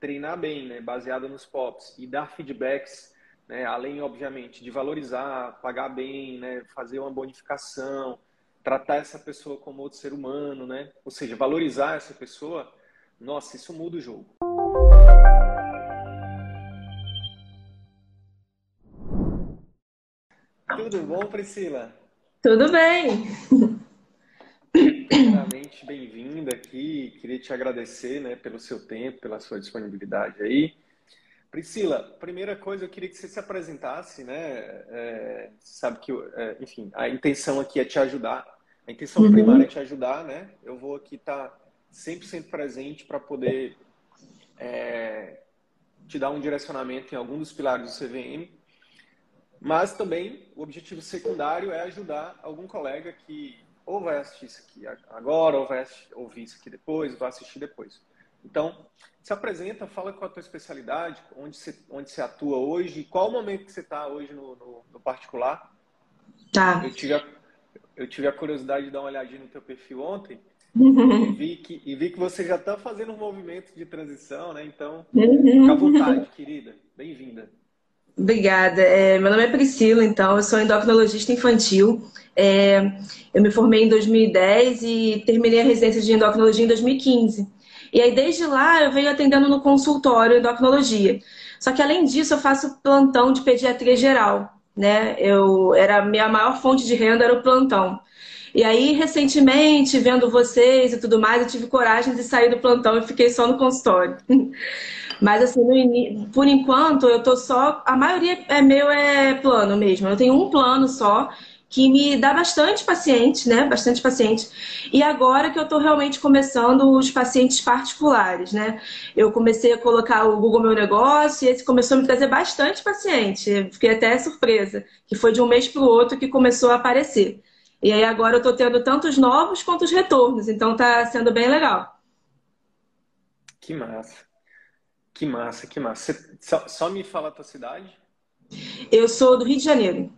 treinar bem, né, baseada nos POPs e dar feedbacks, né, além, obviamente, de valorizar, pagar bem, né, fazer uma bonificação, tratar essa pessoa como outro ser humano, né, ou seja, valorizar essa pessoa, nossa, isso muda o jogo. Tudo bom, Priscila? Tudo bem. Primeiramente, bem-vinda aqui. Queria te agradecer né, pelo seu tempo, pela sua disponibilidade aí. Priscila, primeira coisa, eu queria que você se apresentasse, né? É, sabe que, é, enfim, a intenção aqui é te ajudar. A intenção uhum. primária é te ajudar, né? Eu vou aqui estar tá 100% presente para poder é, te dar um direcionamento em algum dos pilares do CVM. Mas também o objetivo secundário é ajudar algum colega que ou vai assistir isso aqui agora, ou vai ouvir isso aqui depois, vai assistir depois. Então, se apresenta, fala qual a tua especialidade, onde você, onde você atua hoje, qual o momento que você está hoje no, no, no, particular. Tá. Eu tive, a, eu tive a curiosidade de dar uma olhadinha no teu perfil ontem e, vi que, e vi que você já está fazendo um movimento de transição, né? Então, uhum. fica à vontade, querida. Bem-vinda. Obrigada. É, meu nome é Priscila, então, eu sou endocrinologista infantil. É, eu me formei em 2010 e terminei a residência de endocrinologia em 2015. E aí, desde lá, eu venho atendendo no consultório endocrinologia. Só que, além disso, eu faço plantão de pediatria geral. Né? Eu, era minha maior fonte de renda era o plantão. E aí, recentemente, vendo vocês e tudo mais, eu tive coragem de sair do plantão e fiquei só no consultório. Mas assim, no, por enquanto eu tô só. A maioria é meu é plano mesmo. Eu tenho um plano só que me dá bastante paciente, né? Bastante paciente. E agora que eu estou realmente começando os pacientes particulares, né? Eu comecei a colocar o Google Meu Negócio e esse começou a me trazer bastante paciente. Fiquei até surpresa, que foi de um mês para o outro que começou a aparecer. E aí agora eu estou tendo tanto os novos quanto os retornos, então está sendo bem legal. Que massa. Que massa, que massa. Você, só, só, me fala a tua cidade. Eu sou do Rio de Janeiro.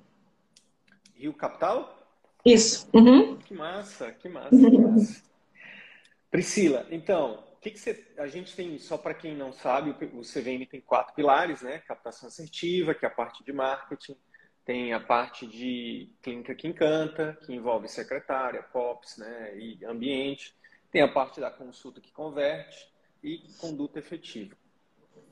Rio Capital? Isso. Uhum. Que massa, que massa, que massa. Priscila, então, o que, que você, a gente tem, só para quem não sabe, o CVM tem quatro pilares, né? Captação assertiva, que é a parte de marketing, tem a parte de clínica que encanta, que envolve secretária, POPs, né? E ambiente. Tem a parte da consulta que converte e conduta efetiva.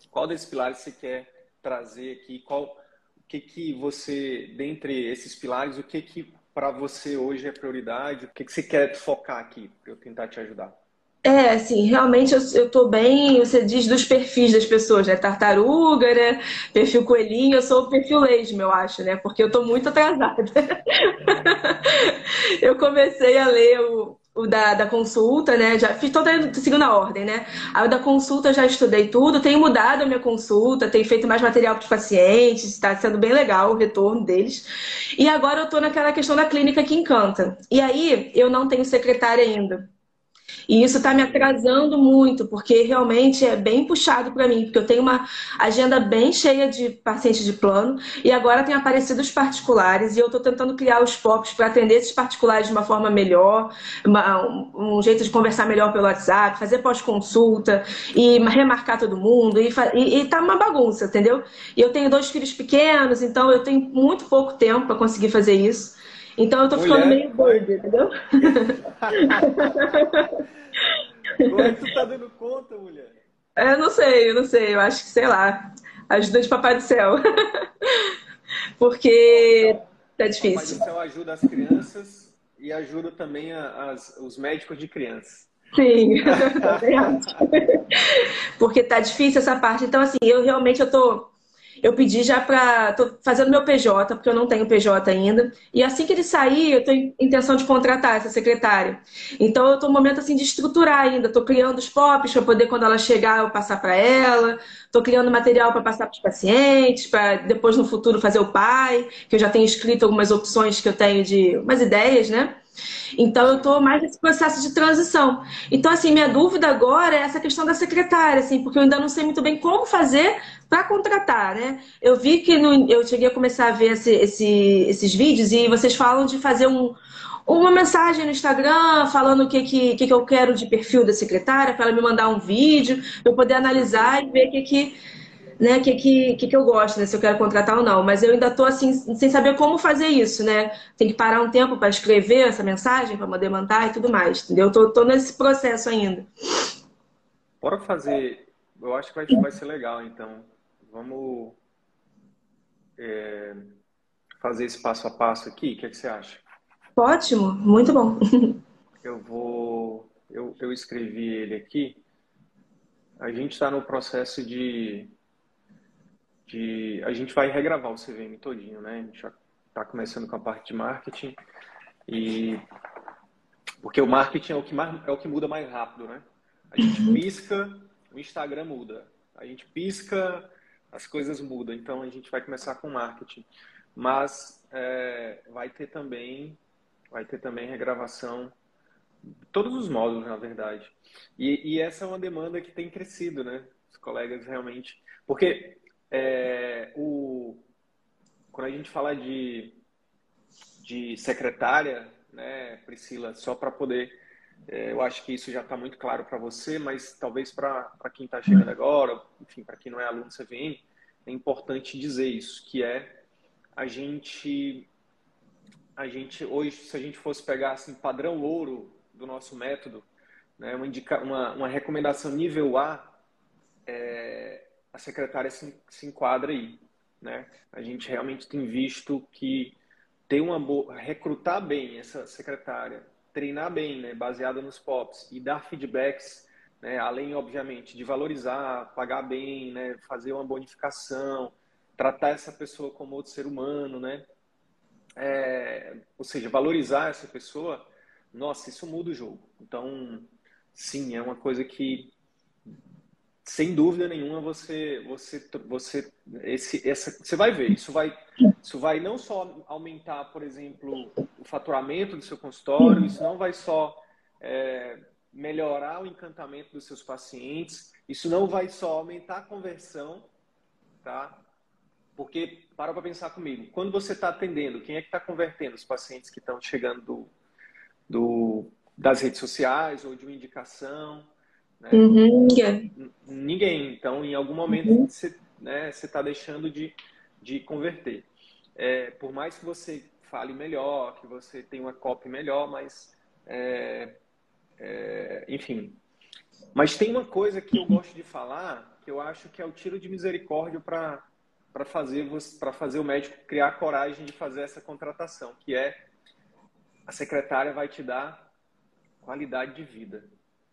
Qual desses pilares você quer trazer aqui? Qual, o que que você, dentre esses pilares, o que que para você hoje é prioridade? O que que você quer focar aqui para eu tentar te ajudar? É, assim, realmente eu, eu tô bem, você diz dos perfis das pessoas, né? Tartaruga, né? Perfil coelhinho, eu sou o perfil lesma, eu acho, né? Porque eu tô muito atrasada. eu comecei a ler o, o da, da consulta, né? Já fiz toda seguindo a ordem, né? Aí o da consulta já estudei tudo, tenho mudado a minha consulta, tenho feito mais material para os pacientes, está sendo bem legal o retorno deles. E agora eu estou naquela questão da clínica que encanta. E aí eu não tenho secretária ainda. E isso está me atrasando muito, porque realmente é bem puxado para mim, porque eu tenho uma agenda bem cheia de pacientes de plano e agora tem aparecido os particulares e eu estou tentando criar os POPs para atender esses particulares de uma forma melhor, uma, um, um, jeito de conversar melhor pelo WhatsApp, fazer pós-consulta e remarcar todo mundo e, e, e tá uma bagunça, entendeu? E eu tenho dois filhos pequenos, então eu tenho muito pouco tempo para conseguir fazer isso. Então eu tô ficando meio doida, entendeu? Como é que tu tá dando conta, mulher? Eu não sei, eu não sei. Eu acho que, sei lá. Ajuda de Papai do Céu. Porque tá difícil. Papai do Céu ajuda as crianças e ajuda também as, os médicos de crianças. Sim, porque tá difícil essa parte. Então, assim, eu realmente eu tô eu pedi já para. Tô fazendo meu PJ, porque eu não tenho PJ ainda. E assim que ele sair, eu tenho intenção de contratar essa secretária. Então eu estou no momento assim de estruturar ainda. Estou criando os POPs para poder, quando ela chegar, eu passar para ela. Estou criando material para passar para os pacientes, para depois no futuro fazer o pai, que eu já tenho escrito algumas opções que eu tenho de. umas ideias, né? Então, eu estou mais nesse processo de transição. Então, assim, minha dúvida agora é essa questão da secretária, assim, porque eu ainda não sei muito bem como fazer para contratar, né? Eu vi que no, eu cheguei a começar a ver esse, esse, esses vídeos e vocês falam de fazer um, uma mensagem no Instagram falando o que, que, que eu quero de perfil da secretária, para ela me mandar um vídeo, eu poder analisar e ver o que, que né, que, que, que, eu gosto, né, se eu quero contratar ou não. Mas eu ainda estou assim, sem saber como fazer isso, né? Tem que parar um tempo para escrever essa mensagem, para poder mandar e tudo mais, entendeu? Estou tô, tô, nesse processo ainda. Bora fazer. Eu acho que vai, vai ser legal, então. Vamos é, fazer esse passo a passo aqui. O que, é que você acha? Ótimo, muito bom. eu vou. Eu, eu escrevi ele aqui. A gente está no processo de de a gente vai regravar o CVM todinho, né? A gente já está começando com a parte de marketing e porque o marketing é o que mais, é o que muda mais rápido, né? A gente uhum. pisca, o Instagram muda. A gente pisca, as coisas mudam. Então a gente vai começar com marketing, mas é, vai ter também vai ter também regravação todos os módulos, na verdade. E, e essa é uma demanda que tem crescido, né? Os colegas realmente, porque é, o, quando a gente fala de, de secretária, né, Priscila, só para poder. É, eu acho que isso já está muito claro para você, mas talvez para quem está chegando agora, enfim, para quem não é aluno do CVM, é importante dizer isso, que é a gente, a gente hoje, se a gente fosse pegar assim padrão ouro do nosso método, né, uma, indica, uma, uma recomendação nível A, é, a secretária se, se enquadra aí. Né? A gente realmente tem visto que ter uma boa, recrutar bem essa secretária, treinar bem, né, baseada nos POPs e dar feedbacks, né, além obviamente de valorizar, pagar bem, né, fazer uma bonificação, tratar essa pessoa como outro ser humano, né, é, ou seja, valorizar essa pessoa, nossa, isso muda o jogo. Então, sim, é uma coisa que sem dúvida nenhuma você você você esse essa você vai ver isso vai isso vai não só aumentar por exemplo o faturamento do seu consultório isso não vai só é, melhorar o encantamento dos seus pacientes isso não vai só aumentar a conversão tá? Porque para para pensar comigo quando você está atendendo quem é que está convertendo? Os pacientes que estão chegando do, do das redes sociais ou de uma indicação né? Uhum, ninguém. Ninguém. Então, em algum momento, uhum. você né, está deixando de, de converter. É, por mais que você fale melhor, que você tenha uma copy melhor, mas, é, é, enfim. Mas tem uma coisa que eu gosto de falar, que eu acho que é o tiro de misericórdia para para fazer para fazer o médico criar coragem de fazer essa contratação, que é a secretária vai te dar qualidade de vida.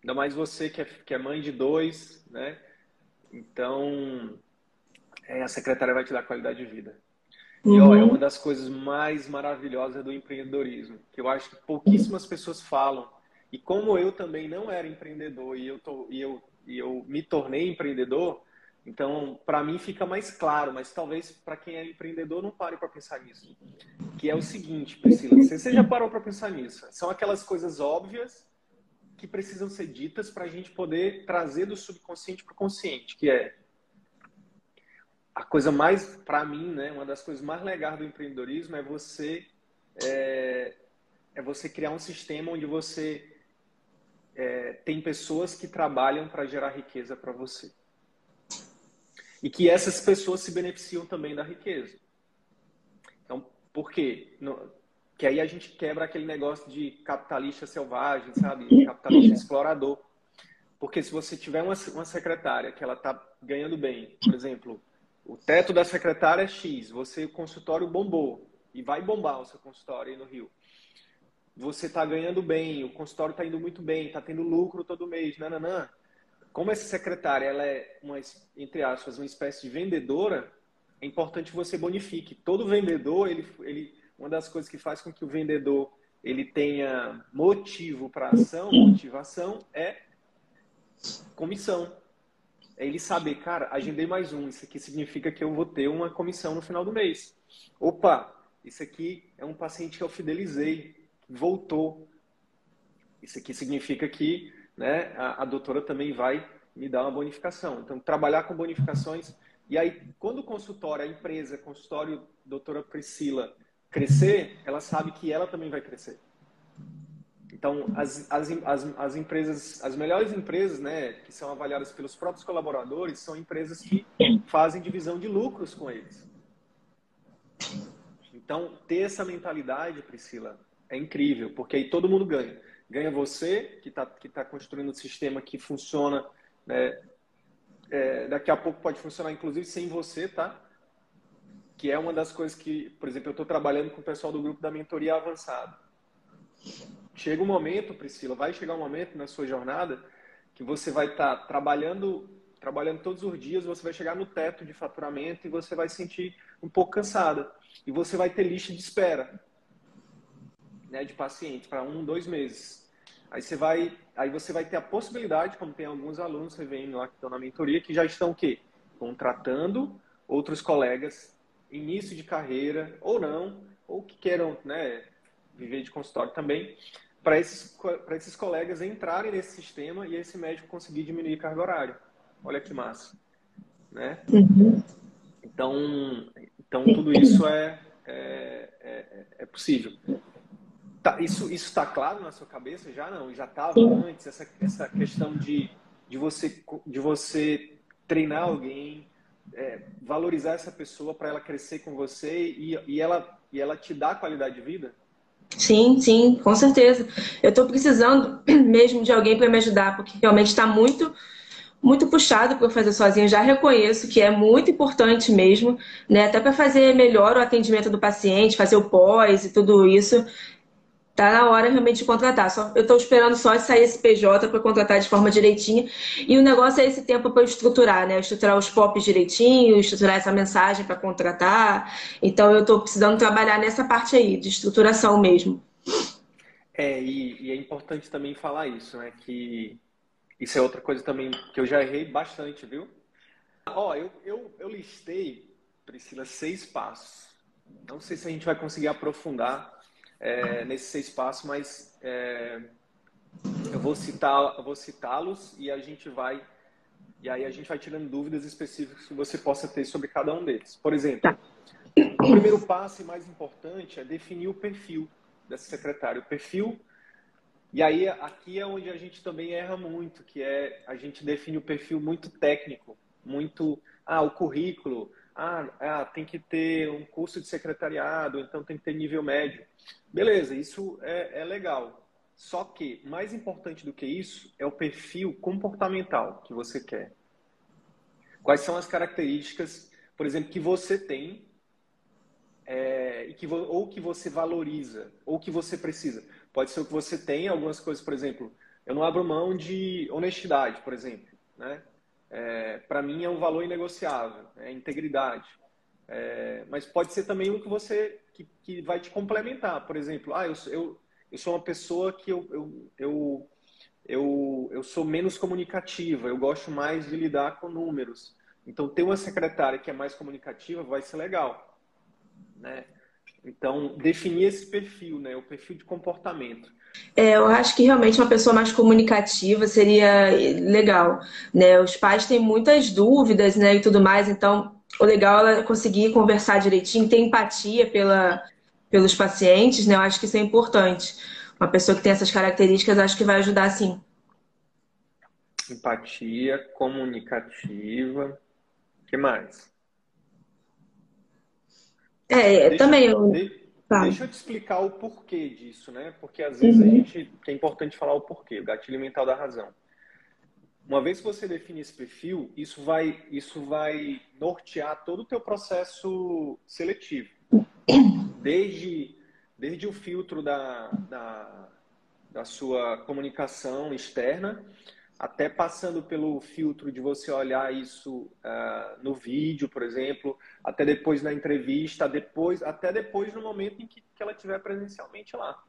Ainda mais você que é, que é mãe de dois, né? Então, é, a secretária vai te dar qualidade de vida. Uhum. E ó, é uma das coisas mais maravilhosas do empreendedorismo, que eu acho que pouquíssimas pessoas falam. E como eu também não era empreendedor e eu, tô, e eu, e eu me tornei empreendedor, então para mim fica mais claro, mas talvez para quem é empreendedor não pare para pensar nisso. Que é o seguinte, Priscila, você já parou para pensar nisso? São aquelas coisas óbvias que precisam ser ditas para a gente poder trazer do subconsciente para o consciente, que é a coisa mais, para mim, né, uma das coisas mais legais do empreendedorismo é você é, é você criar um sistema onde você é, tem pessoas que trabalham para gerar riqueza para você. E que essas pessoas se beneficiam também da riqueza. Então, por quê? Que aí a gente quebra aquele negócio de capitalista selvagem, sabe? Capitalista explorador. Porque se você tiver uma, uma secretária que ela está ganhando bem, por exemplo, o teto da secretária é X, você, o consultório bombou, e vai bombar o seu consultório aí no Rio. Você está ganhando bem, o consultório está indo muito bem, está tendo lucro todo mês, nananã. Como essa secretária ela é, uma, entre aspas, uma espécie de vendedora, é importante que você bonifique. Todo vendedor, ele, ele, uma das coisas que faz com que o vendedor ele tenha motivo para ação, motivação, é comissão. É ele saber, cara, agendei mais um, isso aqui significa que eu vou ter uma comissão no final do mês. Opa, isso aqui é um paciente que eu fidelizei, voltou. Isso aqui significa que né, a, a doutora também vai me dar uma bonificação. Então, trabalhar com bonificações. E aí, quando o consultório, a empresa, consultório doutora Priscila, crescer, ela sabe que ela também vai crescer. Então, as, as, as, as, empresas, as melhores empresas, né, que são avaliadas pelos próprios colaboradores, são empresas que fazem divisão de lucros com eles. Então, ter essa mentalidade, Priscila, é incrível, porque aí todo mundo ganha. Ganha você, que está que tá construindo um sistema que funciona, né, é, daqui a pouco pode funcionar, inclusive, sem você, tá? Que é uma das coisas que, por exemplo, eu estou trabalhando com o pessoal do grupo da mentoria avançada. Chega um momento, Priscila, vai chegar um momento na sua jornada que você vai estar tá trabalhando, trabalhando todos os dias, você vai chegar no teto de faturamento e você vai sentir um pouco cansada. E você vai ter lista de espera né, de pacientes para um, dois meses. Aí você vai, aí você vai ter a possibilidade, como tem alguns alunos CVM lá que estão na mentoria, que já estão o quê? Contratando outros colegas início de carreira ou não, ou que queiram né, viver de consultório também, para esses, esses colegas entrarem nesse sistema e esse médico conseguir diminuir carga horária. Olha que massa. Né? Uhum. Então, então, tudo isso é, é, é, é possível. Tá, isso está claro na sua cabeça? Já não? Já estava antes essa, essa questão de, de, você, de você treinar alguém, é, valorizar essa pessoa para ela crescer com você e, e, ela, e ela te dá qualidade de vida? Sim, sim, com certeza. Eu estou precisando mesmo de alguém para me ajudar, porque realmente está muito muito puxado para fazer sozinho. Já reconheço que é muito importante mesmo, né? Até para fazer melhor o atendimento do paciente, fazer o pós e tudo isso. Tá na hora realmente de contratar. Só, eu estou esperando só sair esse PJ para contratar de forma direitinha. E o negócio é esse tempo para estruturar, né? Estruturar os POPs direitinho, estruturar essa mensagem para contratar. Então eu estou precisando trabalhar nessa parte aí, de estruturação mesmo. É, e, e, é importante também falar isso, né? Que isso é outra coisa também que eu já errei bastante, viu? Ó, eu, eu, eu listei, Priscila, seis passos. Não sei se a gente vai conseguir aprofundar é, nesses seis passos, mas é, eu vou citar, eu vou citá-los e a gente vai e aí a gente vai tirando dúvidas específicas que você possa ter sobre cada um deles. Por exemplo, o primeiro passo e mais importante é definir o perfil dessa secretária. O perfil e aí aqui é onde a gente também erra muito, que é a gente define o perfil muito técnico, muito ah o currículo, ah, ah, tem que ter um curso de secretariado, então tem que ter nível médio. Beleza, isso é, é legal. Só que, mais importante do que isso, é o perfil comportamental que você quer. Quais são as características, por exemplo, que você tem é, que, ou que você valoriza, ou que você precisa. Pode ser o que você tem, algumas coisas, por exemplo, eu não abro mão de honestidade, por exemplo. Né? É, para mim é um valor inegociável, é integridade. É, mas pode ser também um que você que, que vai te complementar. Por exemplo, ah, eu, eu, eu sou uma pessoa que eu, eu, eu, eu, eu sou menos comunicativa, eu gosto mais de lidar com números. Então, ter uma secretária que é mais comunicativa vai ser legal. Né? Então, definir esse perfil, né? o perfil de comportamento. É, eu acho que realmente uma pessoa mais comunicativa seria legal, né? Os pais têm muitas dúvidas, né, e tudo mais, então o legal é conseguir conversar direitinho, ter empatia pela, pelos pacientes, né? Eu acho que isso é importante. Uma pessoa que tem essas características, acho que vai ajudar sim. Empatia, comunicativa, o que mais? É, deixa, também. Eu... Tá. Deixa eu te explicar o porquê disso, né? Porque às vezes uhum. a gente. é importante falar o porquê, o gatilho mental da razão. uma vez que você define esse perfil, isso vai, isso vai nortear todo o teu processo seletivo. Desde, desde o filtro da, da, da sua comunicação externa, até passando pelo filtro de você olhar isso uh, no vídeo, por exemplo, até depois na entrevista, depois, até depois no momento em que, que ela estiver presencialmente lá.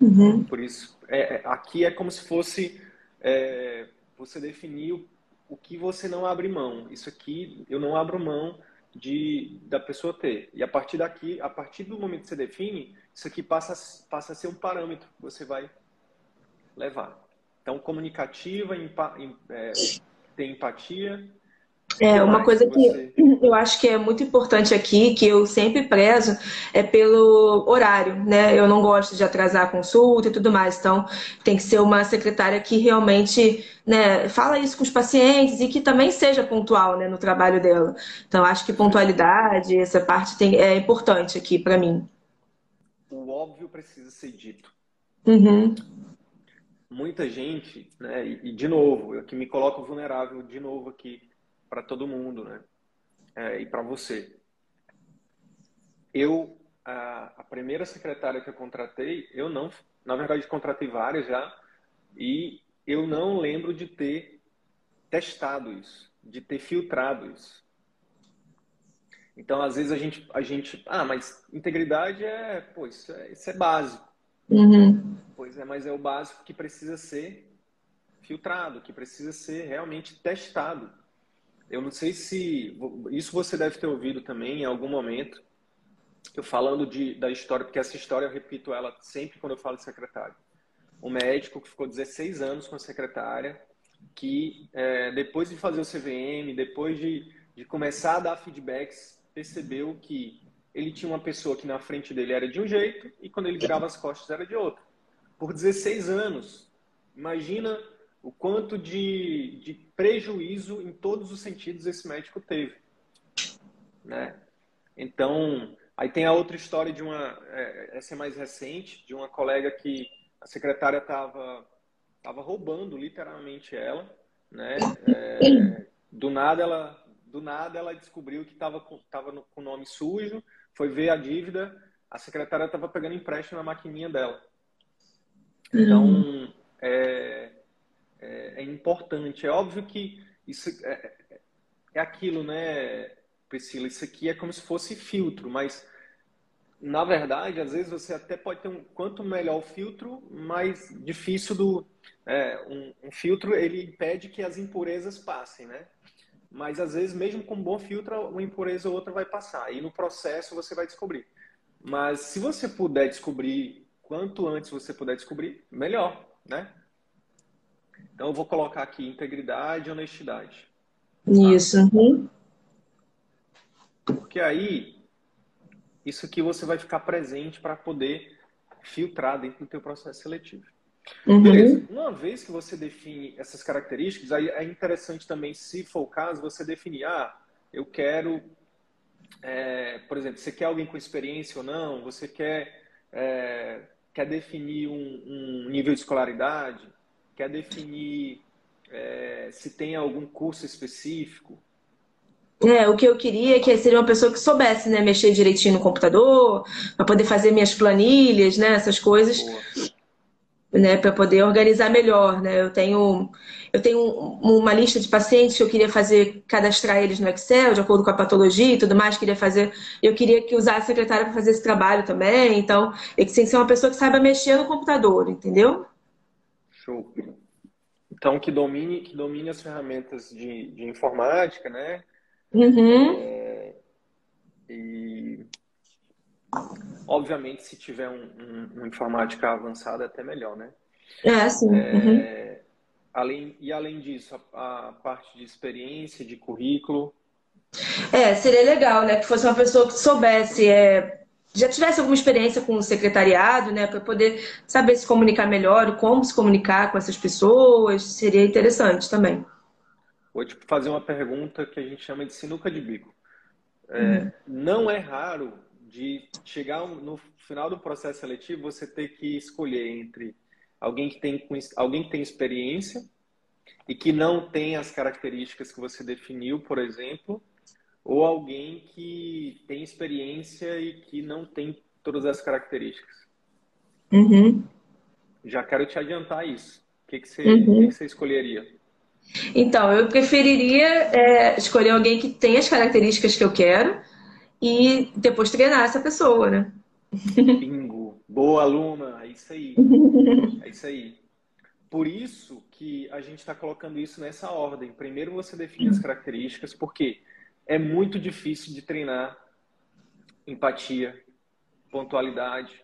Uhum. Por isso, é, é, aqui é como se fosse é, você definir o, o que você não abre mão. Isso aqui eu não abro mão de da pessoa ter. E a partir daqui, a partir do momento que você define, isso aqui passa, passa a ser um parâmetro que você vai levar. Então, comunicativa, empa, é, tem empatia, é, uma coisa que eu acho que é muito importante aqui, que eu sempre prezo, é pelo horário, né? Eu não gosto de atrasar a consulta e tudo mais. Então, tem que ser uma secretária que realmente né, fala isso com os pacientes e que também seja pontual né, no trabalho dela. Então, acho que pontualidade, essa parte tem, é importante aqui para mim. O óbvio precisa ser dito. Uhum. Muita gente, né, e de novo, eu que me coloco vulnerável de novo aqui para todo mundo, né? É, e para você. Eu, a, a, primeira secretária que eu contratei, eu não, na verdade, contratei várias já, e eu não lembro de ter testado isso, de ter filtrado isso. Então, às vezes a gente, a gente, ah, mas integridade é, pô, isso é, isso é básico. Uhum. Pois é, mas é o básico que precisa ser filtrado, que precisa ser realmente testado. Eu não sei se isso você deve ter ouvido também em algum momento. Eu falando de, da história, porque essa história eu repito ela sempre quando eu falo de secretário. Um médico que ficou 16 anos com a secretária, que é, depois de fazer o CVM, depois de, de começar a dar feedbacks, percebeu que ele tinha uma pessoa que na frente dele era de um jeito e quando ele virava as costas era de outro. Por 16 anos. Imagina o quanto de, de prejuízo em todos os sentidos esse médico teve. Né? Então, aí tem a outra história de uma, é, essa é mais recente, de uma colega que a secretária estava tava roubando literalmente ela, né? É, do nada ela do nada ela descobriu que estava com, tava com o nome sujo, foi ver a dívida, a secretária estava pegando empréstimo na maquininha dela. Então, uhum. é, é, é importante. É óbvio que isso é, é aquilo, né, Priscila? Isso aqui é como se fosse filtro, mas na verdade, às vezes você até pode ter um quanto melhor o filtro, mais difícil do é, um, um, filtro ele impede que as impurezas passem, né? Mas às vezes mesmo com um bom filtro, uma impureza ou outra vai passar. E no processo você vai descobrir. Mas se você puder descobrir quanto antes você puder descobrir, melhor, né? Então, eu vou colocar aqui integridade e honestidade. Isso. Uhum. Porque aí, isso aqui você vai ficar presente para poder filtrar dentro do teu processo seletivo. Uhum. Beleza. Uma vez que você define essas características, aí é interessante também, se for o caso, você definir, ah, eu quero, é, por exemplo, você quer alguém com experiência ou não, você quer, é, quer definir um, um nível de escolaridade, quer definir é, se tem algum curso específico? É, o que eu queria é que seria uma pessoa que soubesse, né, mexer direitinho no computador, para poder fazer minhas planilhas, né, essas coisas, né, para poder organizar melhor, né? Eu tenho eu tenho uma lista de pacientes que eu queria fazer cadastrar eles no Excel, de acordo com a patologia e tudo mais, queria fazer, eu queria que usasse a secretária para fazer esse trabalho também, então, tem que ser uma pessoa que saiba mexer no computador, entendeu? Show. Então, que domine, que domine as ferramentas de, de informática, né? Uhum. É, e, obviamente, se tiver um, um, um, informática avançada, é até melhor, né? É, sim. É, uhum. além, e, além disso, a, a parte de experiência, de currículo, é, seria legal, né? Que fosse uma pessoa que soubesse é, já tivesse alguma experiência com o secretariado, né, para poder saber se comunicar melhor, como se comunicar com essas pessoas, seria interessante também. Vou te fazer uma pergunta que a gente chama de sinuca de bico. É, uhum. Não é raro de chegar no final do processo seletivo você ter que escolher entre alguém que tem alguém que tem experiência e que não tem as características que você definiu, por exemplo, ou alguém que tem experiência e que não tem todas as características? Uhum. Já quero te adiantar isso. O que, que, você, uhum. que você escolheria? Então, eu preferiria é, escolher alguém que tem as características que eu quero e depois treinar essa pessoa, né? Bingo! Boa aluna! É isso aí. É isso aí. Por isso que a gente está colocando isso nessa ordem. Primeiro você define as características, porque é muito difícil de treinar empatia, pontualidade,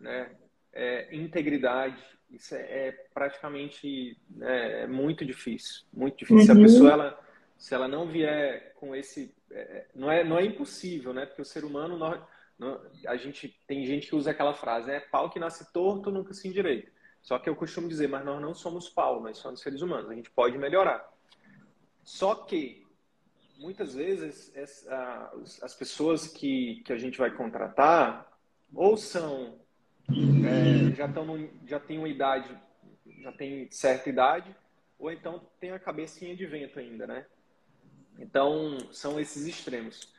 né? É, integridade. Isso é, é praticamente né, é muito difícil, muito difícil. Uhum. Se a uhum. pessoa ela, se ela não vier com esse, é, não é não é impossível, né? Porque o ser humano nós, a gente tem gente que usa aquela frase, né? Pau que nasce torto nunca se endireita. Só que eu costumo dizer, mas nós não somos pau, nós somos seres humanos, a gente pode melhorar. Só que, muitas vezes, as pessoas que, que a gente vai contratar, ou são, é, já, tão, já têm uma idade, já tem certa idade, ou então tem a cabecinha de vento ainda, né? Então, são esses extremos.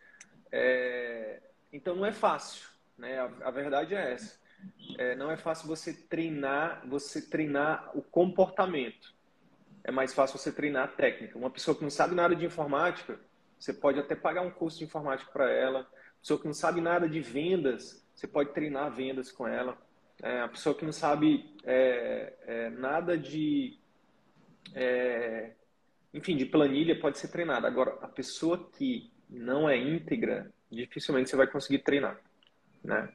É, então, não é fácil, né? A, a verdade é essa é, não é fácil você treinar, você treinar o comportamento. É mais fácil você treinar a técnica. Uma pessoa que não sabe nada de informática, você pode até pagar um curso de informática para ela. Uma pessoa que não sabe nada de vendas, você pode treinar vendas com ela. É, a pessoa que não sabe é, é, nada de, é, enfim, de planilha pode ser treinada. Agora, a pessoa que não é íntegra, dificilmente você vai conseguir treinar, né?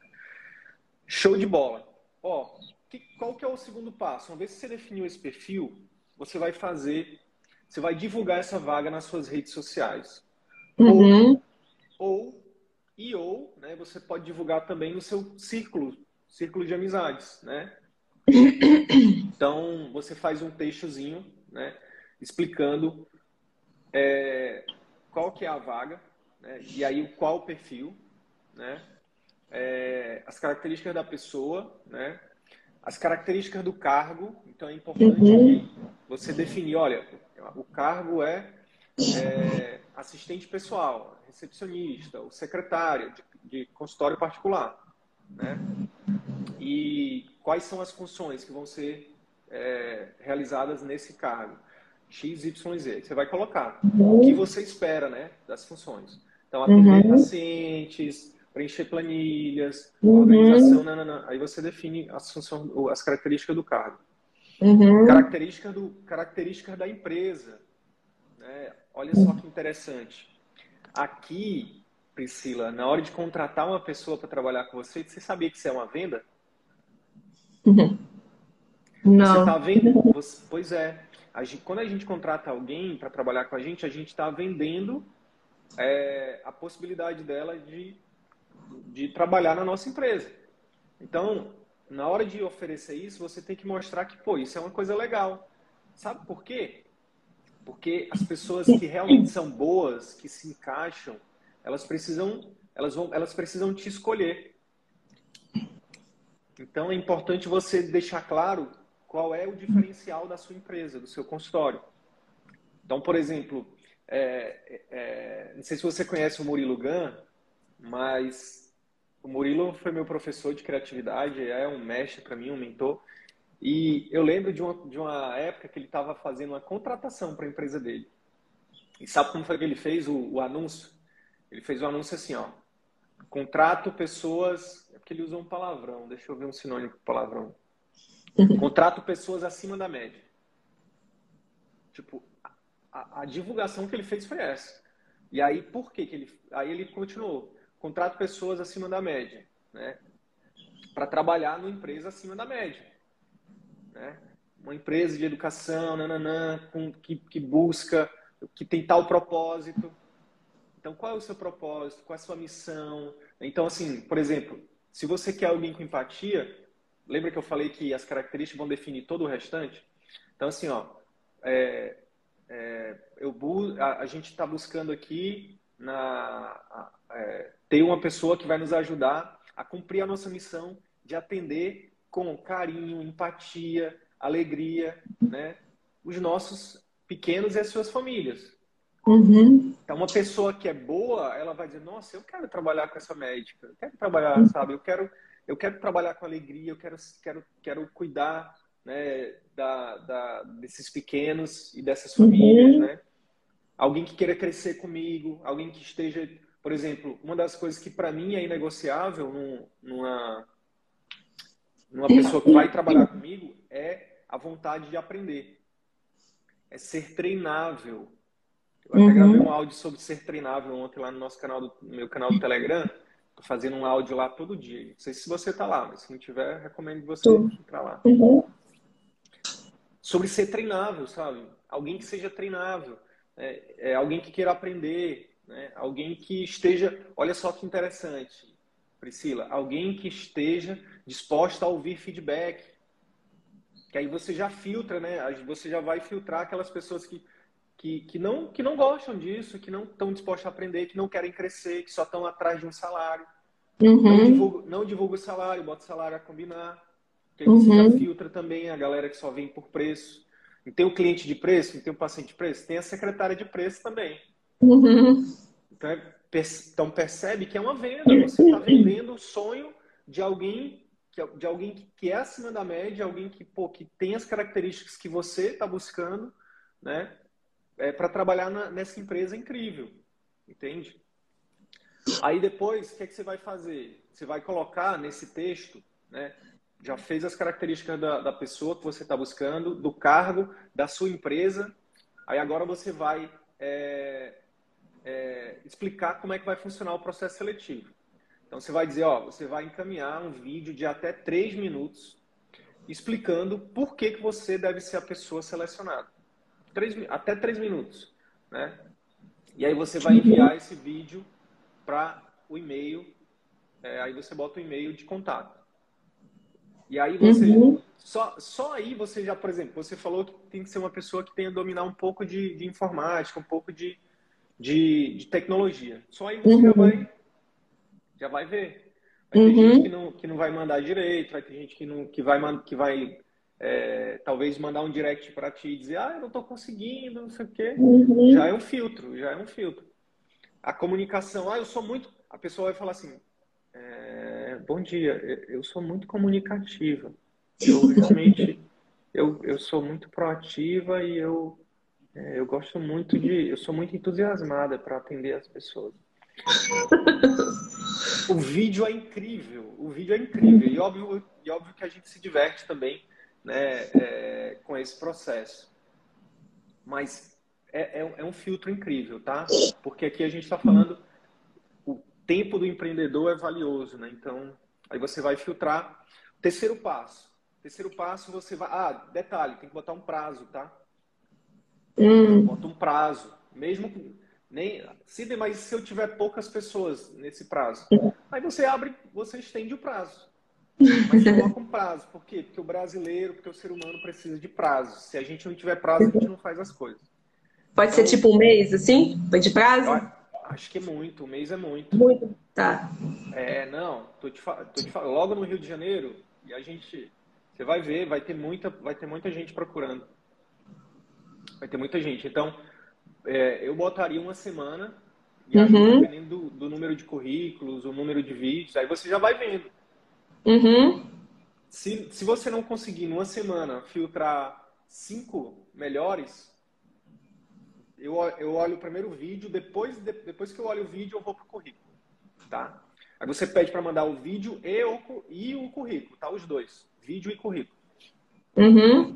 Show de bola. Ó, que, qual que é o segundo passo? Uma vez que você definiu esse perfil, você vai fazer, você vai divulgar essa vaga nas suas redes sociais. Uhum. Ou, ou, e ou, né, você pode divulgar também no seu círculo, círculo de amizades, né? Então, você faz um textozinho, né, explicando é, qual que é a vaga, né, e aí qual o perfil, né? é, as características da pessoa, né? as características do cargo. Então é importante uhum. você definir, olha, o cargo é, é, assistente pessoal, recepcionista, o secretário de, de consultório particular, né? E quais são as funções que vão ser é, realizadas nesse cargo? X, Y, Z. Você vai colocar uhum. o que você espera, né, das funções. Então, atender uhum. pacientes, preencher planilhas, uhum. organização, não. aí você define as, funções, as características do cargo. Uhum. Característica do, características da empresa. Né? Olha só que interessante. Aqui, Priscila, na hora de contratar uma pessoa para trabalhar com você, você sabia que isso é uma venda? Uhum. Não. Você está vendo? Você, pois é. A gente, quando a gente contrata alguém para trabalhar com a gente, a gente está vendendo é, a possibilidade dela de de trabalhar na nossa empresa. Então, na hora de oferecer isso, você tem que mostrar que, pô, isso é uma coisa legal. Sabe por quê? Porque as pessoas que realmente são boas, que se encaixam, elas precisam, elas vão, elas precisam te escolher. Então é importante você deixar claro qual é o diferencial da sua empresa, do seu consultório. Então, por exemplo, é, é, não sei se você conhece o Murilo Gun, mas o Murilo foi meu professor de criatividade, é um mestre para mim, um mentor. E eu lembro de uma, de uma época que ele estava fazendo uma contratação para a empresa dele. E sabe como foi que ele fez o, o anúncio? Ele fez o anúncio assim, ó. Contrato pessoas. É porque ele usou um palavrão. Deixa eu ver um sinônimo para palavrão. Contrato pessoas acima da média. Tipo, a, a, divulgação que ele fez foi essa. E aí, por que, que ele. Aí ele continuou contrato pessoas acima da média, né? Para trabalhar numa empresa acima da média, né? Uma empresa de educação, nananã, com, que, que busca, que tem tal propósito. Então, qual é o seu propósito? Qual é a sua missão? Então, assim, por exemplo, se você quer alguém com empatia, lembra que eu falei que as características vão definir todo o restante? Então, assim, ó, é, é, eu a, a gente está buscando aqui na, é, ter uma pessoa que vai nos ajudar a cumprir a nossa missão de atender com carinho, empatia, alegria, né? os nossos pequenos e as suas famílias. Uhum. Então, uma pessoa que é boa, ela vai dizer: Nossa, eu quero trabalhar com essa médica, eu quero trabalhar, uhum. sabe? Eu quero, eu quero trabalhar com alegria, eu quero, quero, quero cuidar né, da, da, desses pequenos e dessas famílias, uhum. né? Alguém que queira crescer comigo, alguém que esteja, por exemplo, uma das coisas que para mim é inegociável num, numa, numa pessoa que vai trabalhar comigo é a vontade de aprender, é ser treinável. Eu até uhum. gravei um áudio sobre ser treinável ontem lá no nosso canal, do, no meu canal do Telegram. Tô fazendo um áudio lá todo dia. Não sei se você tá lá, mas se não tiver, recomendo você entrar lá. Uhum sobre ser treinável, sabe? Alguém que seja treinável, é, é alguém que queira aprender, né? alguém que esteja. Olha só que interessante, Priscila, alguém que esteja disposta a ouvir feedback. Que aí você já filtra, né? Você já vai filtrar aquelas pessoas que, que, que, não, que não gostam disso, que não estão dispostas a aprender, que não querem crescer, que só estão atrás de um salário. Uhum. Não, divulga, não divulga o salário, bota o salário a combinar. Porque uhum. filtra também a galera que só vem por preço. E tem o cliente de preço, e tem o paciente de preço, tem a secretária de preço também. Uhum. Então, é, então, percebe que é uma venda. Você está vendendo o sonho de alguém que, de alguém que é acima da média, alguém que, pô, que tem as características que você está buscando, né? É, para trabalhar na, nessa empresa incrível. Entende? Aí depois, o que, é que você vai fazer? Você vai colocar nesse texto, né? já fez as características da, da pessoa que você está buscando, do cargo, da sua empresa. Aí agora você vai é, é, explicar como é que vai funcionar o processo seletivo. Então você vai dizer, ó, você vai encaminhar um vídeo de até três minutos explicando por que, que você deve ser a pessoa selecionada. Três, até três minutos, né? E aí você vai enviar esse vídeo para o e-mail, é, aí você bota o e-mail de contato. E aí você. Uhum. Só, só aí você já, por exemplo, você falou que tem que ser uma pessoa que tenha dominar um pouco de, de informática, um pouco de, de, de, tecnologia. Só aí você uhum. já vai já vai ver. Vai ter uhum. gente que não, que não vai mandar direito, vai ter gente que, não, que vai, que vai é, talvez mandar um direct para ti e dizer, ah, eu não estou conseguindo, não sei o quê. Uhum. Já é um filtro, já é um filtro. A comunicação, ah, eu sou muito. A pessoa vai falar assim, é, bom dia, eu sou muito comunicativa. Eu realmente eu, eu sou muito proativa e eu, é, eu gosto muito de. Eu sou muito entusiasmada para atender as pessoas. o vídeo é incrível, o vídeo é incrível. E óbvio, e óbvio que a gente se diverte também né, é, com esse processo. Mas é, é, é um filtro incrível, tá? Porque aqui a gente está falando tempo do empreendedor é valioso, né? Então, aí você vai filtrar. Terceiro passo. Terceiro passo, você vai. Ah, detalhe, tem que botar um prazo, tá? Hum. Bota um prazo. Mesmo nem. Se, mas se eu tiver poucas pessoas nesse prazo, aí você abre, você estende o prazo. Mas coloca um prazo. Por quê? Porque o brasileiro, porque o ser humano precisa de prazo. Se a gente não tiver prazo, a gente não faz as coisas. Pode ser tipo um mês, assim? De prazo? Acho que é muito, um mês é muito. Muito, tá. É, não, tô te, tô te falando, logo no Rio de Janeiro, e a gente, você vai ver, vai ter muita, vai ter muita gente procurando. Vai ter muita gente. Então, é, eu botaria uma semana, e aí, uhum. dependendo do, do, número de currículos, o número de vídeos, aí você já vai vendo. Uhum. Se, se você não conseguir, numa semana, filtrar cinco melhores, eu, eu olho o primeiro vídeo, depois, depois que eu olho o vídeo, eu vou para o currículo. Tá? Aí você pede para mandar o vídeo e o, e o currículo, tá? Os dois, vídeo e currículo. Uhum.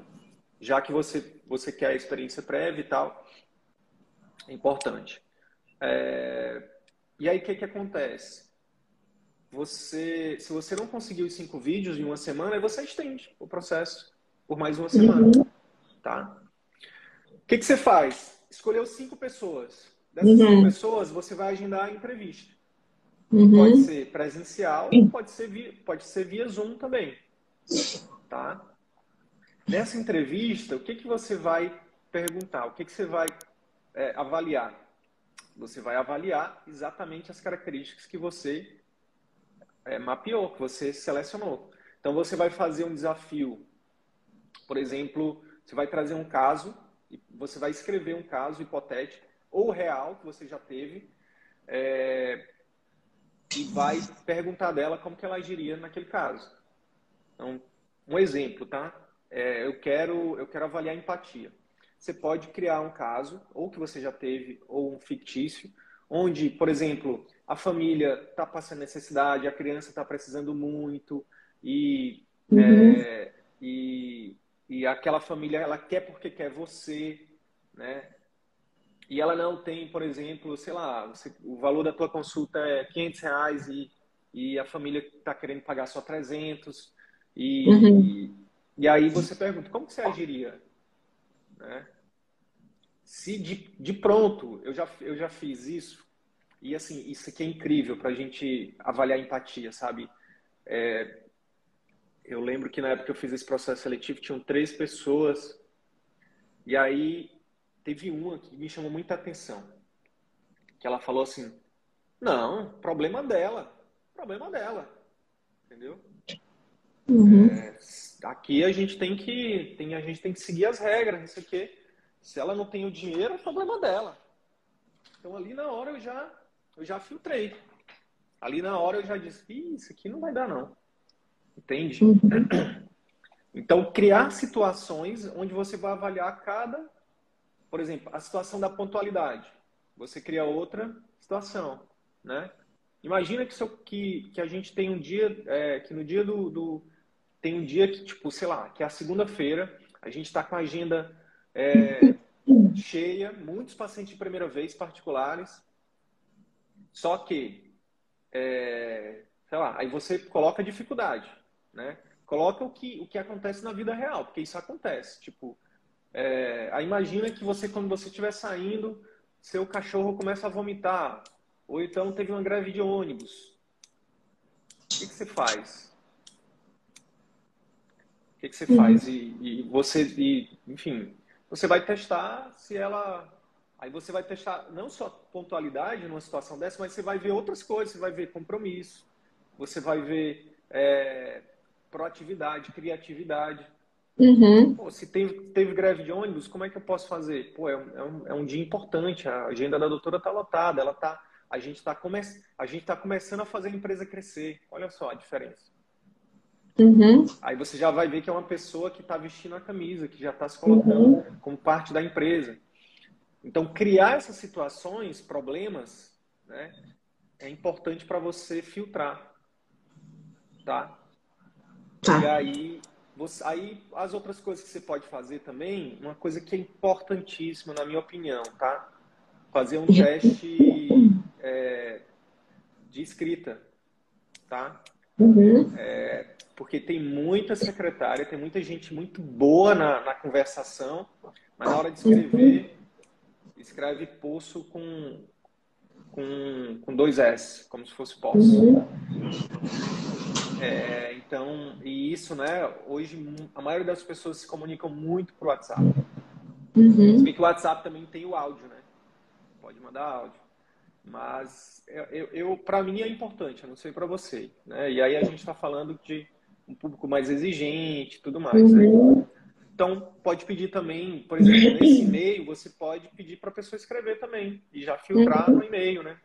Já que você, você quer a experiência prévia e tal, é importante. É... E aí, o que, que acontece? Você, se você não conseguiu os cinco vídeos em uma semana, aí você estende o processo por mais uma semana. Uhum. Tá? O que, que você faz? escolheu cinco pessoas. Dessas uhum. cinco pessoas, você vai agendar a entrevista. Uhum. Pode ser presencial, pode ser, via, pode ser via Zoom também. Tá? Nessa entrevista, o que, que você vai perguntar? O que, que você vai é, avaliar? Você vai avaliar exatamente as características que você é, mapeou, que você selecionou. Então, você vai fazer um desafio, por exemplo, Você vai trazer um caso, você vai escrever um caso hipotético ou real que você já teve é, e vai perguntar dela como que ela agiria naquele caso. Então, um exemplo, tá? É, eu quero eu quero avaliar empatia. Você pode criar um caso, ou que você já teve, ou um fictício, onde, por exemplo, a família está passando necessidade, a criança está precisando muito e, uhum. é, e, e aquela família ela quer porque quer você, né? E ela não tem, por exemplo, sei lá, você, o valor da tua consulta é 500 reais e, e a família está querendo pagar só 300 e, uhum. e, e, aí você pergunta, como que você agiria? Né? Se de, de pronto, eu já, eu já fiz isso, e assim, isso aqui é incrível para a gente avaliar empatia, sabe? É, eu lembro que na época que eu fiz esse processo seletivo, tinham três pessoas, e aí teve uma que me chamou muita atenção. Que ela falou assim: Não, problema dela. Problema dela. Entendeu? Uhum. É, aqui a gente tem que tem, a gente tem que seguir as regras, não sei o quê. Se ela não tem o dinheiro, é problema dela. Então ali na hora eu já eu já filtrei. Ali na hora eu já disse, isso aqui não vai dar não. Entende? Uhum. Então criar situações onde você vai avaliar cada por exemplo, a situação da pontualidade. Você cria outra situação, né? Imagina que, seu, que, que a gente tem um dia, é, que no dia do, do, Tem um dia que, tipo, sei lá, que é a segunda-feira, a gente está com a agenda é, cheia, muitos pacientes de primeira vez particulares, só que, é, sei lá, aí você coloca dificuldade, né? Coloca o que, o que acontece na vida real, porque isso acontece. Tipo, é, aí imagina que você, quando você estiver saindo, seu cachorro começa a vomitar. Ou então teve uma greve de ônibus. O que, que você faz? O que, que você uhum. faz? E, e, você, e, enfim, você vai testar se ela. Aí você vai testar não só pontualidade numa situação dessa, mas você vai ver outras coisas. Você vai ver compromisso, você vai ver é, proatividade, criatividade. Uhum. Pô, se teve, teve greve de ônibus, como é que eu posso fazer? Pô, é, um, é um, é um dia importante, a agenda da doutora está lotada, ela tá, a gente está come, tá começando a fazer a empresa crescer. Olha só a diferença. Uhum. Aí você já vai ver que é uma pessoa que está vestindo a camisa, que já está se colocando uhum. como parte da empresa. Então, criar essas situações, problemas, né, é importante para você filtrar. Tá? tá? E aí, você, aí, as outras coisas que você pode fazer também, uma coisa que é importantíssima, na minha opinião, tá? Fazer um teste é, de escrita, tá? Uhum. É, porque tem muita secretária, tem muita gente muito boa na, na conversação, mas na hora de escrever, escreve poço com, com, com dois S, como se fosse poço. Uhum. É, então, e isso, né? Hoje a maioria das pessoas se comunicam muito por WhatsApp. Uhum. Se que o WhatsApp também tem o áudio, né? Pode mandar áudio. Mas eu, eu para mim é importante, eu não sei para você, né? E aí a gente está falando de um público mais exigente, tudo mais. Né? Uhum. Né? Então pode pedir também, por exemplo, nesse e-mail você pode pedir para a pessoa escrever também e já filtrar uhum. no e-mail, né?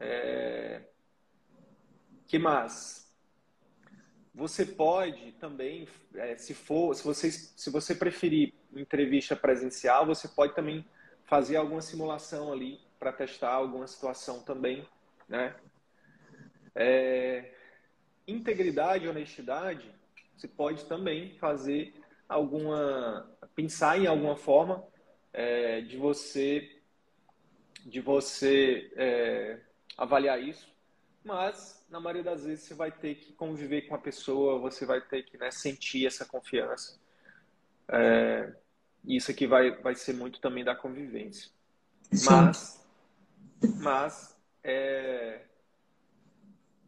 É... Que mais? Você pode também, é, se for, se você, se você preferir entrevista presencial, você pode também fazer alguma simulação ali para testar alguma situação também, né? É, integridade e honestidade, você pode também fazer alguma, pensar em alguma forma é, de você, de você é, avaliar isso, mas na maioria das vezes você vai ter que conviver com a pessoa, você vai ter que né, sentir essa confiança. É, isso aqui vai, vai ser muito também da convivência. Sim. Mas, mas, é,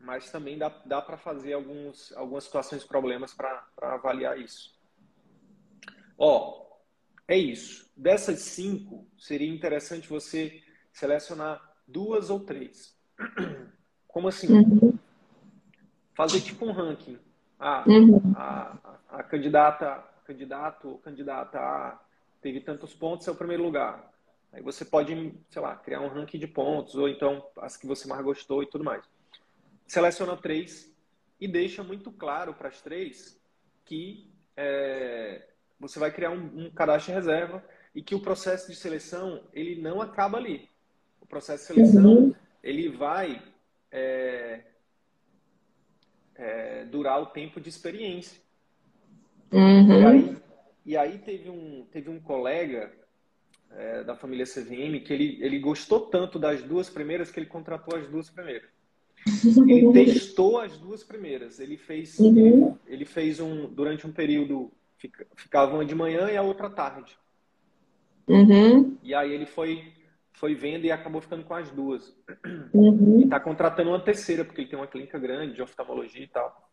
mas também dá, dá para fazer alguns, algumas situações, problemas para avaliar isso. Ó, é isso. Dessas cinco, seria interessante você selecionar duas ou três. Como assim? Uhum. Fazer tipo um ranking. Ah, uhum. a, a, candidata candidato, candidata A teve tantos pontos, é o primeiro lugar. Aí você pode, sei lá, criar um ranking de pontos, ou então as que você mais gostou e tudo mais. Seleciona três e deixa muito claro para as três que é, você vai criar um, um cadastro de reserva e que o processo de seleção ele não acaba ali. O processo de seleção uhum. ele vai é, é, durar o tempo de experiência. Uhum. E, aí, e aí teve um teve um colega é, da família CVM que ele ele gostou tanto das duas primeiras que ele contratou as duas primeiras. Ele testou as duas primeiras. Ele fez uhum. ele, ele fez um durante um período ficava uma de manhã e a outra à tarde. Uhum. E aí ele foi, foi vendo e acabou ficando com as duas. Uhum. E está contratando uma terceira, porque ele tem uma clínica grande de oftalmologia e tal.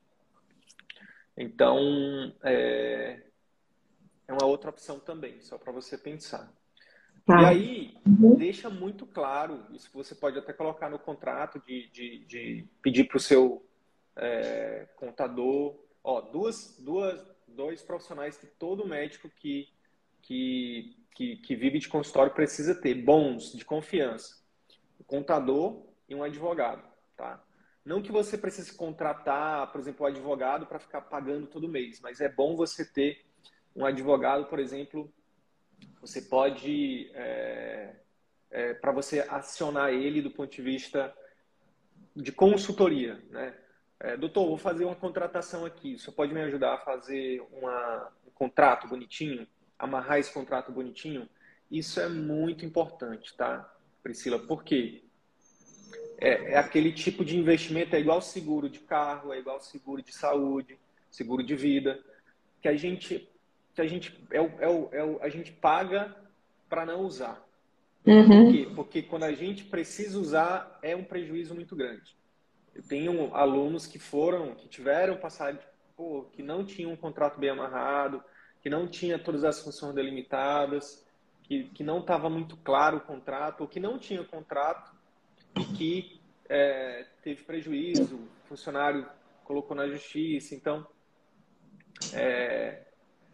Então, é, é uma outra opção também, só para você pensar. Tá. E aí, uhum. deixa muito claro, isso você pode até colocar no contrato, de, de, de pedir para o seu é, contador, ó, duas, duas, dois profissionais que todo médico que, que, que, que vive de consultório precisa ter, bons, de confiança. Um contador e um advogado, tá? Não que você precise contratar, por exemplo, um advogado para ficar pagando todo mês, mas é bom você ter um advogado, por exemplo, você pode, é, é, para você acionar ele do ponto de vista de consultoria, né? É, doutor, vou fazer uma contratação aqui. Você pode me ajudar a fazer uma, um contrato bonitinho? Amarrar esse contrato bonitinho? Isso é muito importante, tá, Priscila? Por quê? É, é aquele tipo de investimento, é igual seguro de carro, é igual seguro de saúde, seguro de vida, que a gente, que a gente, é o, é o, é o a gente paga para não usar. Uhum. Por quê? Porque quando a gente precisa usar, é um prejuízo muito grande. Eu tenho alunos que foram, que tiveram passagem, pô, que não tinham um contrato bem amarrado, que não tinha todas as funções delimitadas, que, que não estava muito claro o contrato, ou que não tinha contrato e que é, teve prejuízo, o funcionário colocou na justiça. Então, é,